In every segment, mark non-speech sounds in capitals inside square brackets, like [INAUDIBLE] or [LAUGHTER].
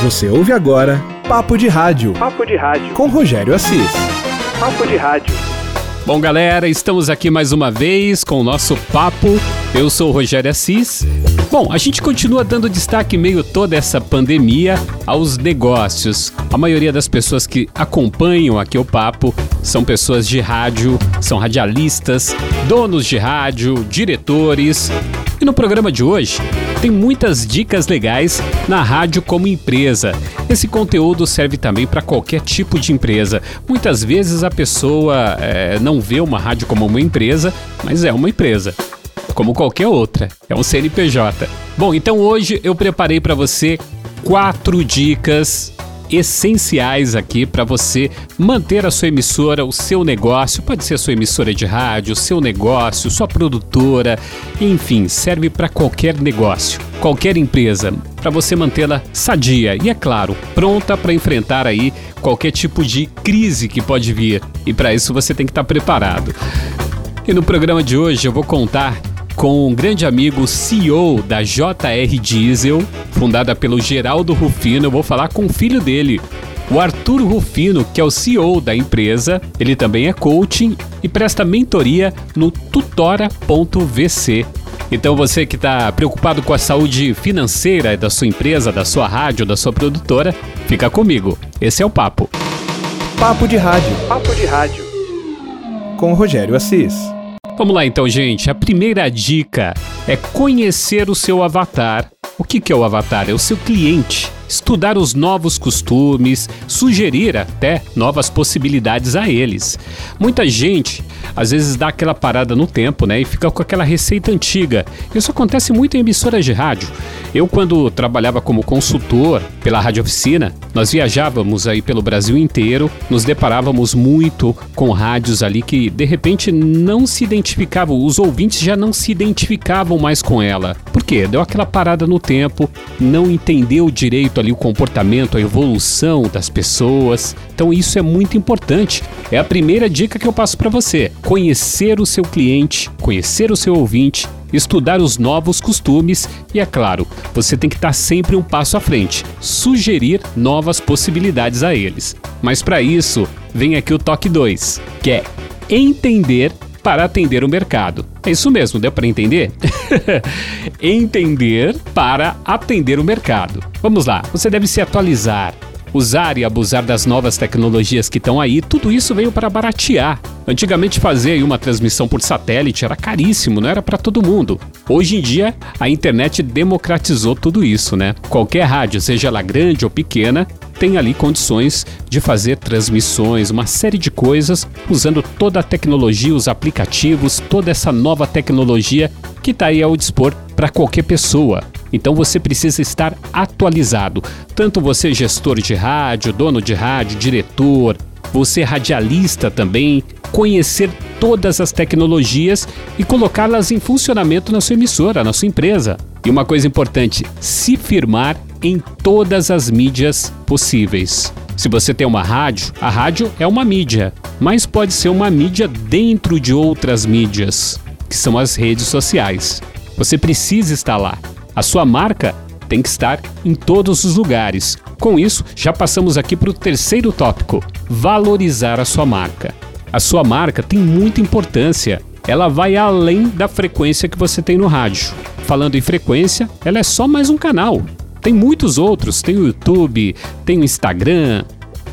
Você ouve agora Papo de Rádio. Papo de Rádio. Com Rogério Assis. Papo de Rádio. Bom, galera, estamos aqui mais uma vez com o nosso papo. Eu sou o Rogério Assis. Bom, a gente continua dando destaque meio toda essa pandemia aos negócios. A maioria das pessoas que acompanham aqui o papo são pessoas de rádio, são radialistas, donos de rádio, diretores. E no programa de hoje, tem muitas dicas legais na rádio como empresa. Esse conteúdo serve também para qualquer tipo de empresa. Muitas vezes a pessoa é, não vê uma rádio como uma empresa, mas é uma empresa. Como qualquer outra, é um CNPJ. Bom, então hoje eu preparei para você quatro dicas essenciais aqui para você manter a sua emissora, o seu negócio, pode ser a sua emissora de rádio, o seu negócio, sua produtora, enfim, serve para qualquer negócio, qualquer empresa, para você mantê-la sadia e é claro, pronta para enfrentar aí qualquer tipo de crise que pode vir. E para isso você tem que estar tá preparado. E no programa de hoje eu vou contar com um grande amigo CEO da JR Diesel, fundada pelo Geraldo Rufino. Eu vou falar com o filho dele, o Arthur Rufino, que é o CEO da empresa. Ele também é coaching e presta mentoria no tutora.vc. Então você que está preocupado com a saúde financeira da sua empresa, da sua rádio, da sua produtora, fica comigo. Esse é o papo. Papo de rádio. Papo de rádio. Com Rogério Assis. Vamos lá então, gente. A primeira dica é conhecer o seu avatar. O que, que é o avatar? É o seu cliente estudar os novos costumes, sugerir até novas possibilidades a eles. Muita gente às vezes dá aquela parada no tempo, né, e fica com aquela receita antiga. Isso acontece muito em emissoras de rádio. Eu quando trabalhava como consultor pela Rádio Oficina, nós viajávamos aí pelo Brasil inteiro, nos deparávamos muito com rádios ali que de repente não se identificavam, os ouvintes já não se identificavam mais com ela. Por quê? Deu aquela parada no tempo, não entendeu direito ali o comportamento, a evolução das pessoas. Então isso é muito importante. É a primeira dica que eu passo para você: conhecer o seu cliente, conhecer o seu ouvinte, estudar os novos costumes e, é claro, você tem que estar sempre um passo à frente, sugerir novas possibilidades a eles. Mas para isso, vem aqui o toque 2, que é entender para atender o mercado. É isso mesmo, deu para entender? [LAUGHS] entender para atender o mercado. Vamos lá, você deve se atualizar, usar e abusar das novas tecnologias que estão aí, tudo isso veio para baratear. Antigamente fazer uma transmissão por satélite era caríssimo, não era para todo mundo. Hoje em dia, a internet democratizou tudo isso, né? Qualquer rádio, seja ela grande ou pequena, tem ali condições de fazer transmissões, uma série de coisas, usando toda a tecnologia, os aplicativos, toda essa nova tecnologia que está aí ao dispor para qualquer pessoa. Então você precisa estar atualizado. Tanto você, gestor de rádio, dono de rádio, diretor, você radialista também, conhecer todas as tecnologias e colocá-las em funcionamento na sua emissora, na sua empresa. E uma coisa importante, se firmar em todas as mídias possíveis. Se você tem uma rádio, a rádio é uma mídia, mas pode ser uma mídia dentro de outras mídias, que são as redes sociais. Você precisa estar lá. A sua marca tem que estar em todos os lugares. Com isso, já passamos aqui para o terceiro tópico: valorizar a sua marca. A sua marca tem muita importância. Ela vai além da frequência que você tem no rádio. Falando em frequência, ela é só mais um canal. Tem muitos outros, tem o YouTube, tem o Instagram,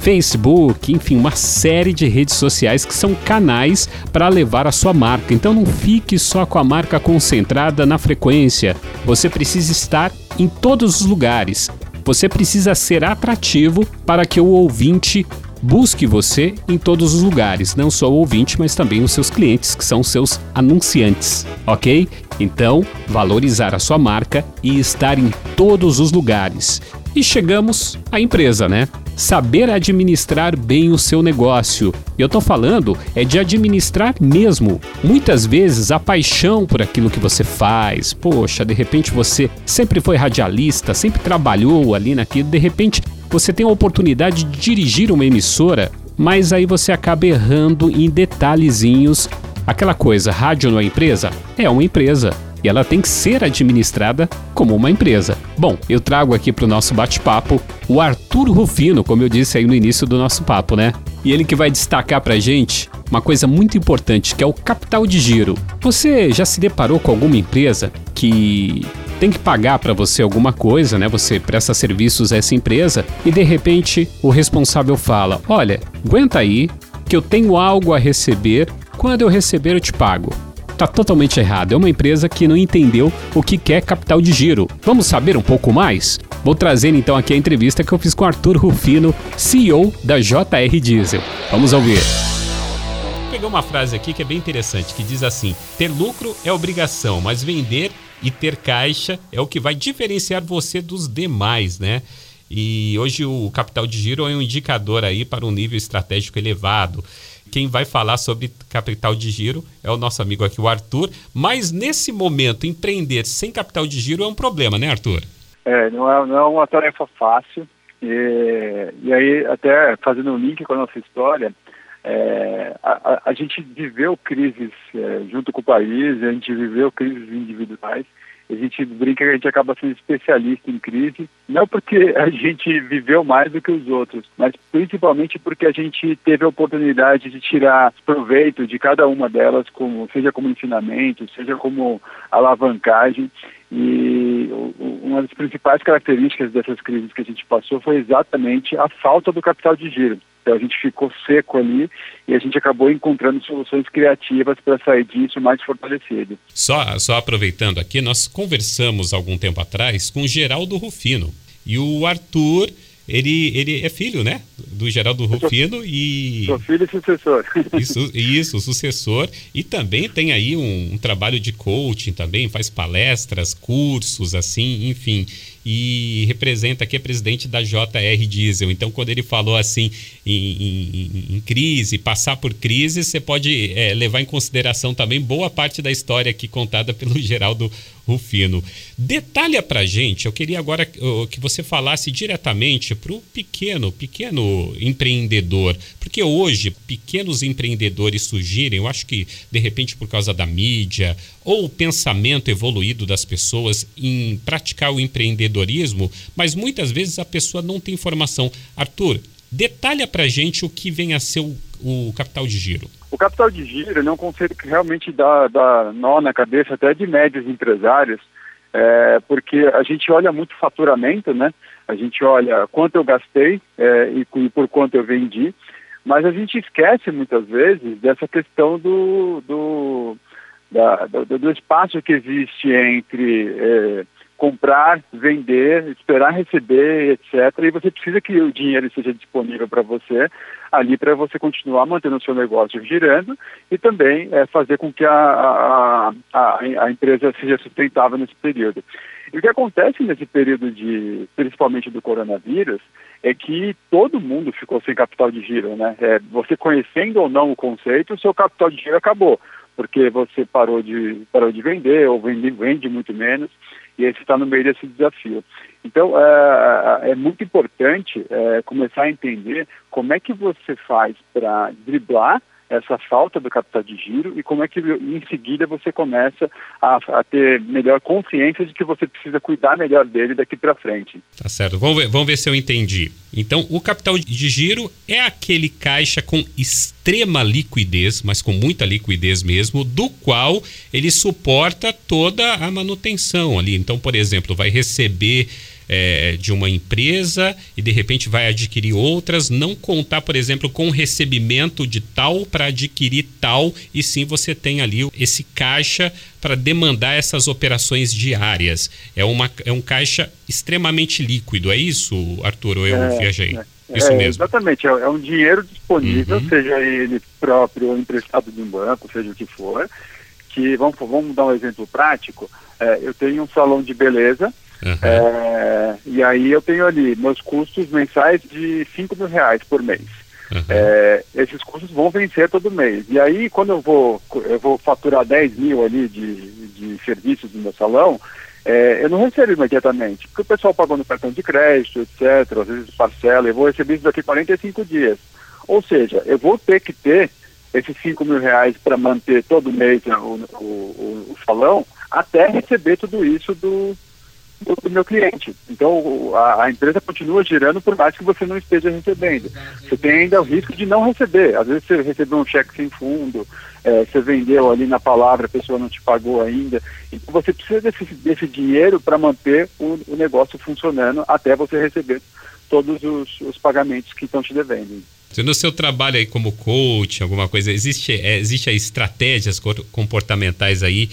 Facebook, enfim, uma série de redes sociais que são canais para levar a sua marca. Então não fique só com a marca concentrada na frequência. Você precisa estar em todos os lugares. Você precisa ser atrativo para que o ouvinte busque você em todos os lugares, não só o ouvinte, mas também os seus clientes, que são seus anunciantes, ok? Então, valorizar a sua marca e estar em todos os lugares. E chegamos à empresa, né? Saber administrar bem o seu negócio. E eu tô falando é de administrar mesmo. Muitas vezes a paixão por aquilo que você faz, poxa, de repente você sempre foi radialista, sempre trabalhou ali naquilo, de repente você tem a oportunidade de dirigir uma emissora, mas aí você acaba errando em detalhezinhos. Aquela coisa, rádio não é empresa? É uma empresa. E ela tem que ser administrada como uma empresa. Bom, eu trago aqui para o nosso bate-papo o Arthur Rufino, como eu disse aí no início do nosso papo, né? E ele que vai destacar para gente uma coisa muito importante, que é o capital de giro. Você já se deparou com alguma empresa que tem que pagar para você alguma coisa, né? Você presta serviços a essa empresa e de repente o responsável fala: "Olha, aguenta aí que eu tenho algo a receber, quando eu receber eu te pago". Tá totalmente errado. É uma empresa que não entendeu o que é capital de giro. Vamos saber um pouco mais? Vou trazer então aqui a entrevista que eu fiz com Arthur Rufino, CEO da JR Diesel. Vamos ouvir pegar uma frase aqui que é bem interessante, que diz assim: ter lucro é obrigação, mas vender e ter caixa é o que vai diferenciar você dos demais, né? E hoje o capital de giro é um indicador aí para um nível estratégico elevado. Quem vai falar sobre capital de giro é o nosso amigo aqui, o Arthur. Mas nesse momento, empreender sem capital de giro é um problema, né, Arthur? É, não é, não é uma tarefa fácil. E, e aí, até fazendo um link com a nossa história, é, a, a, gente viveu crises é, junto com o país, a gente viveu crises individuais. A gente brinca que a gente acaba sendo especialista em crise, não porque [LAUGHS] a gente viveu mais do que os outros, mas principalmente porque a gente teve a oportunidade de tirar proveito de cada uma delas, como, seja como ensinamento, seja como alavancagem. E uma das principais características dessas crises que a gente passou foi exatamente a falta do capital de giro. Então a gente ficou seco ali e a gente acabou encontrando soluções criativas para sair disso mais fortalecido. Só, só aproveitando aqui, nós conversamos algum tempo atrás com Geraldo Rufino e o Arthur ele, ele é filho, né? Do Geraldo Rufino e. Sou filho e sucessor. [LAUGHS] Isso, isso, sucessor. E também tem aí um, um, trabalho de coaching também, faz palestras, cursos, assim, enfim e representa aqui é presidente da JR Diesel. Então, quando ele falou assim em, em, em crise, passar por crise, você pode é, levar em consideração também boa parte da história aqui contada pelo Geraldo Rufino. Detalha para gente, eu queria agora que você falasse diretamente para o pequeno, pequeno empreendedor, porque hoje pequenos empreendedores surgirem, eu acho que de repente por causa da mídia ou o pensamento evoluído das pessoas em praticar o empreendedorismo, mas muitas vezes a pessoa não tem informação. Arthur, detalha para gente o que vem a ser o, o, capital de giro. O capital de giro é um conceito que realmente dá, dá nó na cabeça até de médios empresários, é, porque a gente olha muito faturamento, né? A gente olha quanto eu gastei é, e, e por quanto eu vendi, mas a gente esquece muitas vezes dessa questão do, do da, do, do, espaço que existe entre é, comprar, vender, esperar receber, etc. E você precisa que o dinheiro esteja disponível para você ali para você continuar mantendo o seu negócio girando e também é, fazer com que a, a, a, a, empresa seja sustentável nesse período. E o que acontece nesse período de, principalmente do coronavírus, é que todo mundo ficou sem capital de giro, né? É, você conhecendo ou não o conceito, o seu capital de giro acabou porque você parou de, parou de vender ou vende, vende muito menos, e aí você está no meio desse desafio. Então, é, é muito importante é, começar a entender como é que você faz para driblar essa falta do capital de giro e como é que em seguida você começa a, a ter melhor consciência de que você precisa cuidar melhor dele daqui para frente. Tá certo. Vamos ver, vamos ver se eu entendi. Então, o capital de giro é aquele caixa com extrema liquidez, mas com muita liquidez mesmo, do qual ele suporta toda a manutenção ali. Então, por exemplo, vai receber é, de uma empresa e de repente vai adquirir outras, não contar, por exemplo, com o recebimento de tal para adquirir tal, e sim você tem ali esse caixa para demandar essas operações diárias. É, uma, é um caixa extremamente líquido, é isso, Arthur? Ou eu é, viajei? É, isso mesmo. Exatamente, é, é, um dinheiro disponível, uhum. seja ele próprio ou emprestado de um banco, seja o que for, que, vamos, vamos dar um exemplo prático, é, eu tenho um salão de beleza, Uhum. É, e aí eu tenho ali meus custos mensais de 5 mil reais por mês. Uhum. É, esses custos vão vencer todo mês. E aí, quando eu vou, eu vou faturar 10 mil ali de, de serviços no meu salão, é, eu não recebo imediatamente, porque o pessoal pagou no cartão de crédito, etc., às vezes parcela, eu vou receber isso daqui 45 dias. Ou seja, eu vou ter que ter esses 5 mil reais para manter todo mês o, o, o, o salão até receber tudo isso do, do, do meu cliente. Então a, a, empresa continua girando por mais que você não esteja recebendo. Você tem ainda o risco de não receber. Às vezes você recebeu um cheque sem fundo, é, você vendeu ali na palavra, a pessoa não te pagou ainda. Então você precisa desse, desse dinheiro para manter o, o negócio funcionando até você receber todos os, os pagamentos que estão te devendo. No seu trabalho aí como coach, alguma coisa, existe, é, existe estratégias comportamentais aí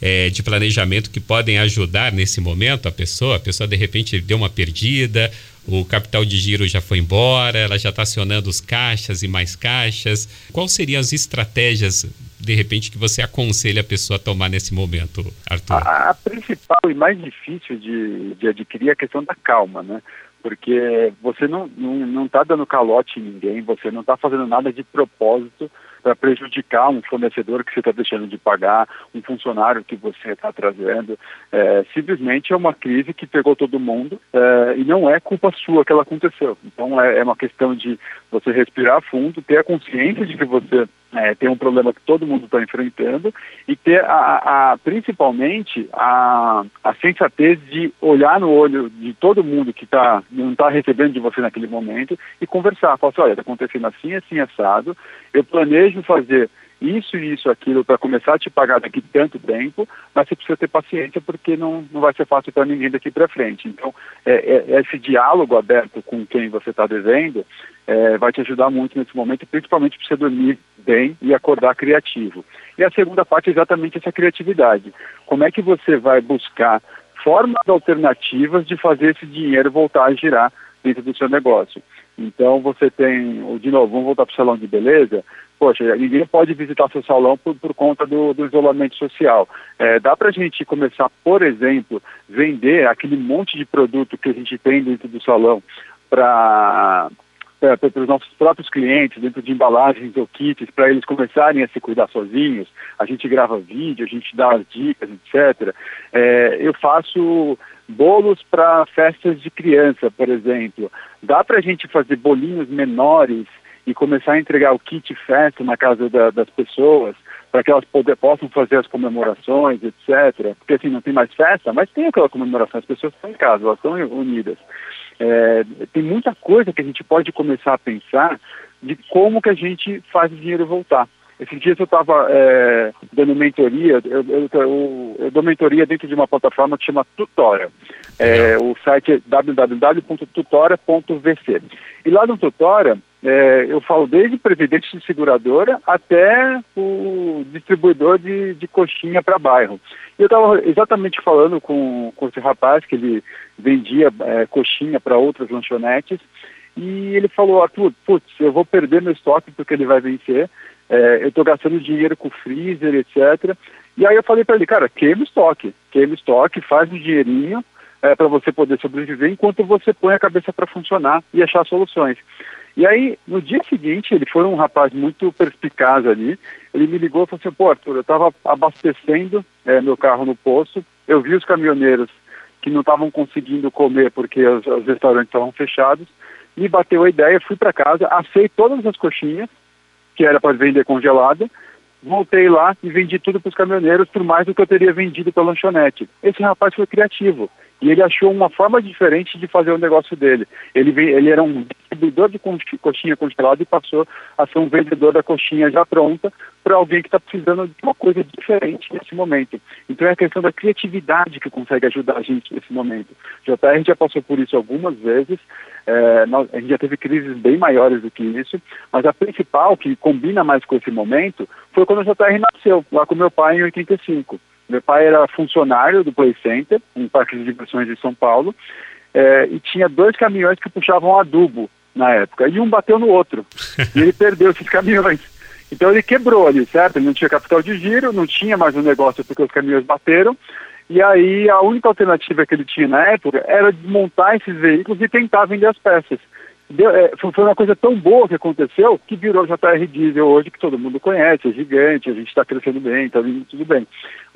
é, de planejamento que podem ajudar nesse momento a pessoa? A pessoa de repente deu uma perdida, o capital de giro já foi embora, ela já está acionando os caixas e mais caixas. Quais seriam as estratégias, de repente, que você aconselha a pessoa a tomar nesse momento, Arthur? A, a principal e mais difícil de, de adquirir é a questão da calma, né? porque você não está não, não tá dando calote em ninguém, você não está fazendo nada de propósito para prejudicar um fornecedor que você está deixando de pagar, um funcionário que você está trazendo. É, simplesmente é uma crise que pegou todo mundo é, e não é culpa sua que ela aconteceu. Então é, é uma questão de você respirar fundo, ter a consciência de que você é, tem um problema que todo mundo está enfrentando e ter a, a, principalmente a, a sensatez de olhar no olho de todo mundo que tá, não está recebendo de você naquele momento e conversar, falar assim, olha, está acontecendo assim, assim, assado, eu planejo fazer isso e isso, aquilo para começar a te pagar daqui tanto tempo, mas você precisa ter paciência porque não, não vai ser fácil para ninguém daqui para frente. Então, é, é, esse diálogo aberto com quem você está devendo é, vai te ajudar muito nesse momento, principalmente para você dormir bem e acordar criativo. E a segunda parte é exatamente essa criatividade. Como é que você vai buscar formas alternativas de fazer esse dinheiro voltar a girar dentro do seu negócio? Então você tem, de novo, vamos voltar para o salão de beleza, poxa, ninguém pode visitar seu salão por, por conta do, do, isolamento social. É, dá para a gente começar, por exemplo, vender aquele monte de produto que a gente tem dentro do salão para é, os nossos próprios clientes, dentro de embalagens ou kits, para eles começarem a se cuidar sozinhos. A gente grava vídeo, a gente dá as dicas, etc. É, eu faço bolos para festas de criança, por exemplo. Dá para a gente fazer bolinhos menores e começar a entregar o kit festa na casa da, das pessoas, para que elas poder, possam fazer as comemorações, etc. Porque assim, não tem mais festa, mas tem aquela comemoração, as pessoas estão em casa, elas estão unidas. É, tem muita coisa que a gente pode começar a pensar de como que a gente faz o dinheiro voltar. Esses dias eu estava é, dando mentoria, eu, eu, eu, eu, dou mentoria dentro de uma plataforma que chama Tutora. É, o site é www.tutora.vc. E lá no Tutora, é, eu falo desde presidente de seguradora até o distribuidor de, de coxinha para bairro. Eu estava exatamente falando com, com esse rapaz que ele vendia é, coxinha para outras lanchonetes e ele falou, Arthur, putz, eu vou perder meu estoque porque ele vai vencer é, eu estou gastando dinheiro com freezer, etc. E aí eu falei para ele, cara, queima o estoque, queima o estoque, faz o dinheirinho é, para você poder sobreviver enquanto você põe a cabeça para funcionar e achar soluções. E aí, no dia seguinte, ele foi um rapaz muito perspicaz ali, ele me ligou e falou assim, pô, Arthur, eu estava abastecendo é, meu carro no posto, eu vi os caminhoneiros que não estavam conseguindo comer porque os, os restaurantes estavam fechados, me bateu a ideia, fui para casa, assei todas as coxinhas, que era para vender congelada. Voltei lá e vendi tudo para os caminhoneiros por mais do que eu teria vendido para lanchonete. Esse rapaz foi criativo e ele achou uma forma diferente de fazer o negócio dele. Ele, ele era um distribuidor de coxinha congelada e passou a ser um vendedor da coxinha já pronta para alguém que está precisando de uma coisa diferente nesse momento. Então é a questão da criatividade que consegue ajudar a gente nesse momento. JR já passou por isso algumas vezes, é, nós, a gente já teve crises bem maiores do que isso, mas a principal, que combina mais com esse momento, foi quando o JR nasceu, lá com meu pai em 85. Meu pai era funcionário do Play Center, um parque de diversões de São Paulo, é, e tinha dois caminhões que puxavam adubo na época, e um bateu no outro, [LAUGHS] e ele perdeu esses caminhões. Então ele quebrou ali, certo? Ele não tinha capital de giro, não tinha mais um negócio porque os caminhões bateram, e aí a única alternativa que ele tinha na época era desmontar esses veículos e tentar vender as peças. Deu, é, foi uma coisa tão boa que aconteceu que virou JR Diesel hoje, que todo mundo conhece, é gigante, a gente está crescendo bem, está vindo tudo bem.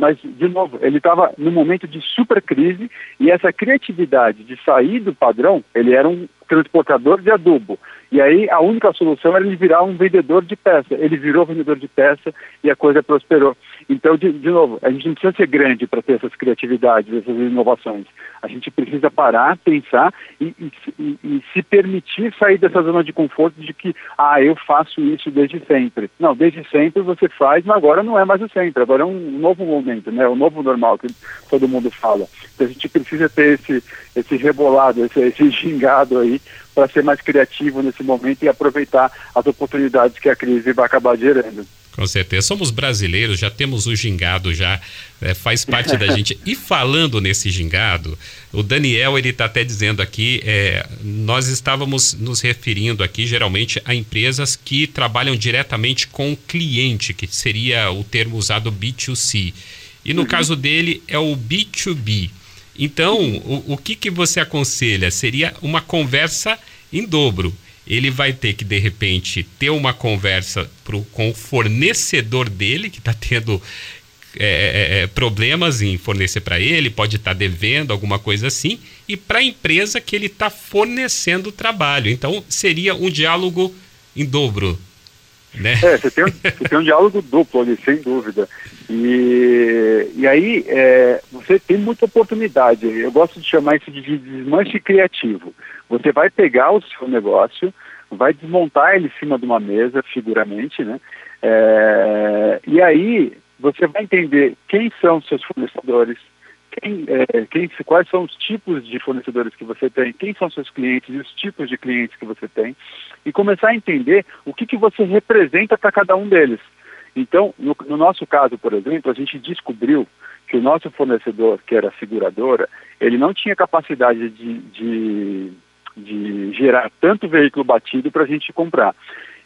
Mas, de novo, ele estava num momento de super crise e essa criatividade de sair do padrão, ele era um transportador de adubo. E aí a única solução era ele virar um vendedor de peça. Ele virou vendedor de peça e a coisa prosperou. Então, de, de novo, a gente não precisa ser grande para ter essas criatividades, essas inovações. A gente precisa parar, pensar e, e, e, e, se permitir sair dessa zona de conforto de que, ah, eu faço isso desde sempre. Não, desde sempre você faz, mas agora não é mais o sempre. Agora é um novo momento, né? O novo normal que todo mundo fala. Então a gente precisa ter esse, esse rebolado, esse, esse gingado aí para ser mais criativo nesse momento e aproveitar as oportunidades que a crise vai acabar gerando. Com certeza. Somos brasileiros, já temos o gingado, já é, faz parte da [LAUGHS] gente. E falando nesse gingado, o Daniel ele está até dizendo aqui, é, nós estávamos nos referindo aqui geralmente a empresas que trabalham diretamente com o cliente, que seria o termo usado B2C. E no uhum. caso dele é o B2B. Então, o, o que, que você aconselha? Seria uma conversa em dobro. Ele vai ter que, de repente, ter uma conversa pro, com o fornecedor dele, que está tendo é, é, é, problemas em fornecer para ele, pode estar tá devendo alguma coisa assim, e para a empresa que ele está fornecendo o trabalho. Então, seria um diálogo em dobro. Né? É, você tem, você tem um diálogo duplo ali, sem dúvida. E, e aí é, você tem muita oportunidade. Eu gosto de chamar isso de desmanche criativo. Você vai pegar o seu negócio, vai desmontar ele em cima de uma mesa, figuramente, né? É, e aí você vai entender quem são seus fornecedores, quem, é, quem, quais são os tipos de fornecedores que você tem, quem são seus clientes e os tipos de clientes que você tem, e começar a entender o que, que você representa para cada um deles. Então, no, no, nosso caso, por exemplo, a gente descobriu que o nosso fornecedor, que era a seguradora, ele não tinha capacidade de, de, de gerar tanto veículo batido para a gente comprar.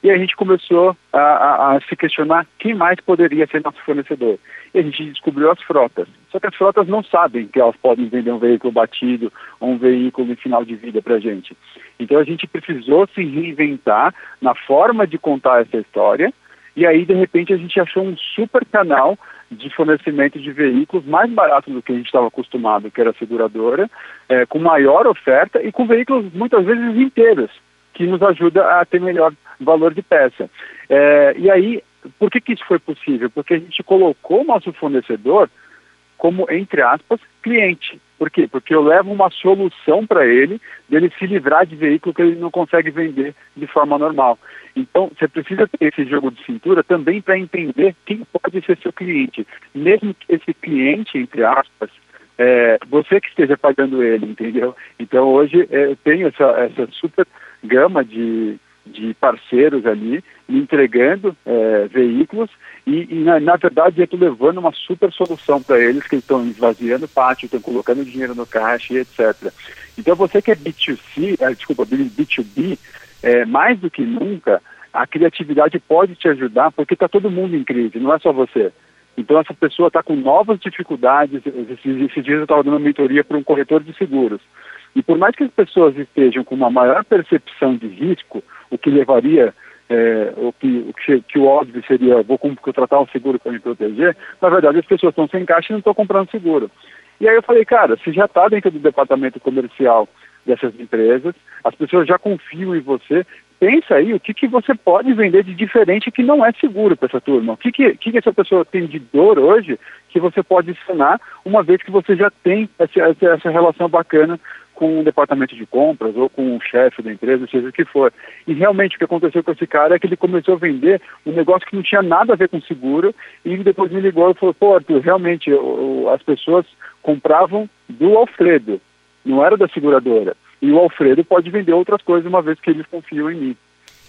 E a gente começou a, a, a, se questionar quem mais poderia ser nosso fornecedor. E a gente descobriu as frotas. Só que as frotas não sabem que elas podem vender um veículo batido ou um veículo em final de vida para a gente. Então a gente precisou se reinventar na forma de contar essa história. E aí, de repente, a gente achou um super canal de fornecimento de veículos mais barato do que a gente estava acostumado, que era a seguradora, é, com maior oferta e com veículos muitas vezes inteiros, que nos ajuda a ter melhor valor de peça. É, e aí, por que, que isso foi possível? Porque a gente colocou o nosso fornecedor como, entre aspas, cliente. Por quê? Porque eu levo uma solução para ele dele se livrar de veículo que ele não consegue vender de forma normal. Então, você precisa ter esse jogo de cintura também para entender quem pode ser seu cliente. Mesmo que esse cliente, entre aspas, é, você que esteja pagando ele, entendeu? Então, hoje é, eu tenho essa, essa super gama de, de parceiros ali me entregando é, veículos e, e na, na, verdade eu estou levando uma super solução para eles que estão esvaziando pátio, estão colocando dinheiro no caixa e etc. Então você que é B2C, é, desculpa, B2B, é, mais do que nunca, a criatividade pode te ajudar porque está todo mundo em crise, não é só você. Então essa pessoa está com novas dificuldades. Esses, esses dias eu estava dando mentoria para um corretor de seguros. E por mais que as pessoas estejam com uma maior percepção de risco, o que levaria, é, o, que, o que, que, o óbvio seria, vou contratar um seguro para me proteger, na verdade as pessoas estão sem caixa e não estão comprando seguro. E aí eu falei, cara, se já está dentro do departamento comercial dessas empresas, as pessoas já confiam em você, pensa aí o que, que você pode vender de diferente que não é seguro para essa turma. O que, que, que, essa pessoa tem de dor hoje que você pode sanar, uma vez que você já tem essa, essa relação bacana com o departamento de compras ou com o chefe da empresa, seja o que for. E realmente o que aconteceu com esse cara é que ele começou a vender um negócio que não tinha nada a ver com seguro e depois me ligou e falou, pô, Arthur, realmente as pessoas compravam do Alfredo, não era da seguradora. E o Alfredo pode vender outras coisas uma vez que eles confiam em mim.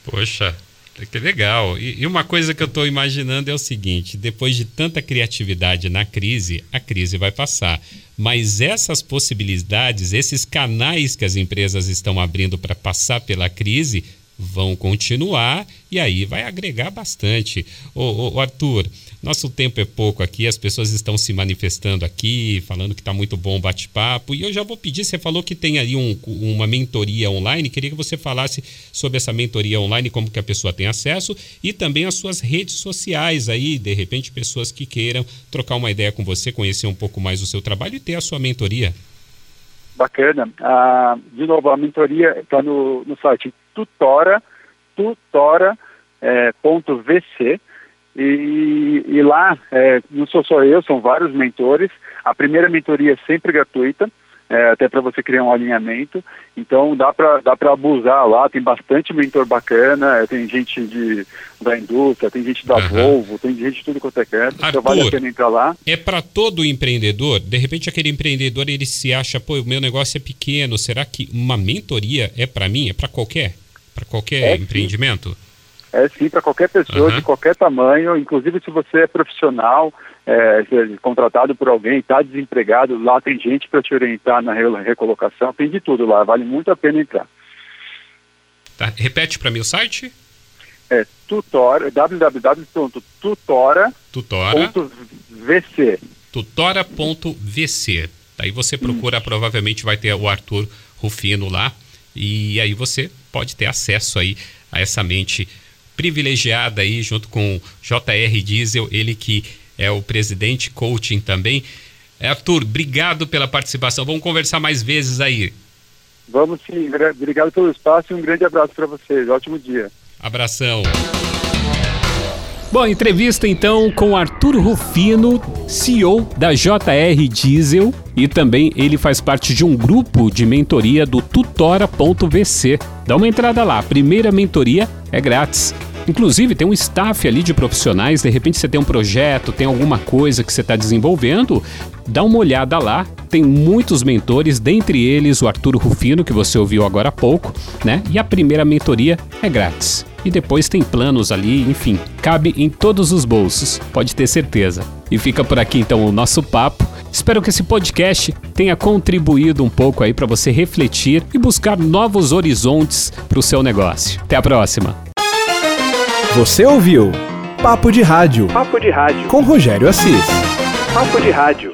Poxa, que legal. E, e uma coisa que eu estou imaginando é o seguinte: depois de tanta criatividade na crise, a crise vai passar. Mas essas possibilidades, esses canais que as empresas estão abrindo para passar pela crise, vão continuar e aí vai agregar bastante. Ô, ô, Arthur, nosso tempo é pouco aqui, as pessoas estão se manifestando aqui, falando que está muito bom o bate-papo. E eu já vou pedir, você falou que tem aí um, uma mentoria online, queria que você falasse sobre essa mentoria online, como que a pessoa tem acesso e também as suas redes sociais aí, de repente pessoas que queiram trocar uma ideia com você, conhecer um pouco mais o seu trabalho e ter a sua mentoria. Bacana. Ah, de novo, a mentoria está no, no site tutora, tutora.vc. É, e, e lá, é, não sou só eu, são vários mentores. A primeira mentoria é sempre gratuita, é, até para você criar um alinhamento. Então dá para dá abusar lá, tem bastante mentor bacana, tem gente de, da indústria, tem gente da uhum. Volvo, tem gente de tudo quanto é canto, então vale a pena entrar lá. É para todo empreendedor? De repente aquele empreendedor ele se acha, pô, o meu negócio é pequeno, será que uma mentoria é para mim? É para qualquer? Para qualquer é, empreendimento? Sim. É sim, para qualquer pessoa uhum. de qualquer tamanho, inclusive se você é profissional, é, contratado por alguém, está desempregado, lá tem gente para te orientar na recolocação, tem de tudo lá, vale muito a pena entrar. Tá, repete para mim o site? É tutora, www.tutora.vc. Tutora. Tutora.vc. Daí você procura, hum. provavelmente vai ter o Arthur Rufino lá, e aí você pode ter acesso aí a essa mente privilegiada aí, junto com JR Diesel, ele que é o presidente coaching também. É, Arthur, obrigado pela participação. Vamos conversar mais vezes aí. Vamos sim. Obrigado pelo espaço e um grande abraço para vocês. Ótimo dia. Abração. Bom, entrevista então com Arthur Rufino, CEO da JR Diesel e também ele faz parte de um grupo de mentoria do tutora.vc. Dá uma entrada lá, a primeira mentoria é grátis. Inclusive, tem um staff ali de profissionais. De repente, você tem um projeto, tem alguma coisa que você está desenvolvendo, dá uma olhada lá. Tem muitos mentores, dentre eles o Arturo Rufino, que você ouviu agora há pouco, né? E a primeira mentoria é grátis. E depois tem planos ali, enfim, cabe em todos os bolsos, pode ter certeza. E fica por aqui então o nosso papo. Espero que esse podcast tenha contribuído um pouco aí para você refletir e buscar novos horizontes para o seu negócio. Até a próxima! Você ouviu Papo de Rádio. Papo de Rádio. Com Rogério Assis. Papo de Rádio.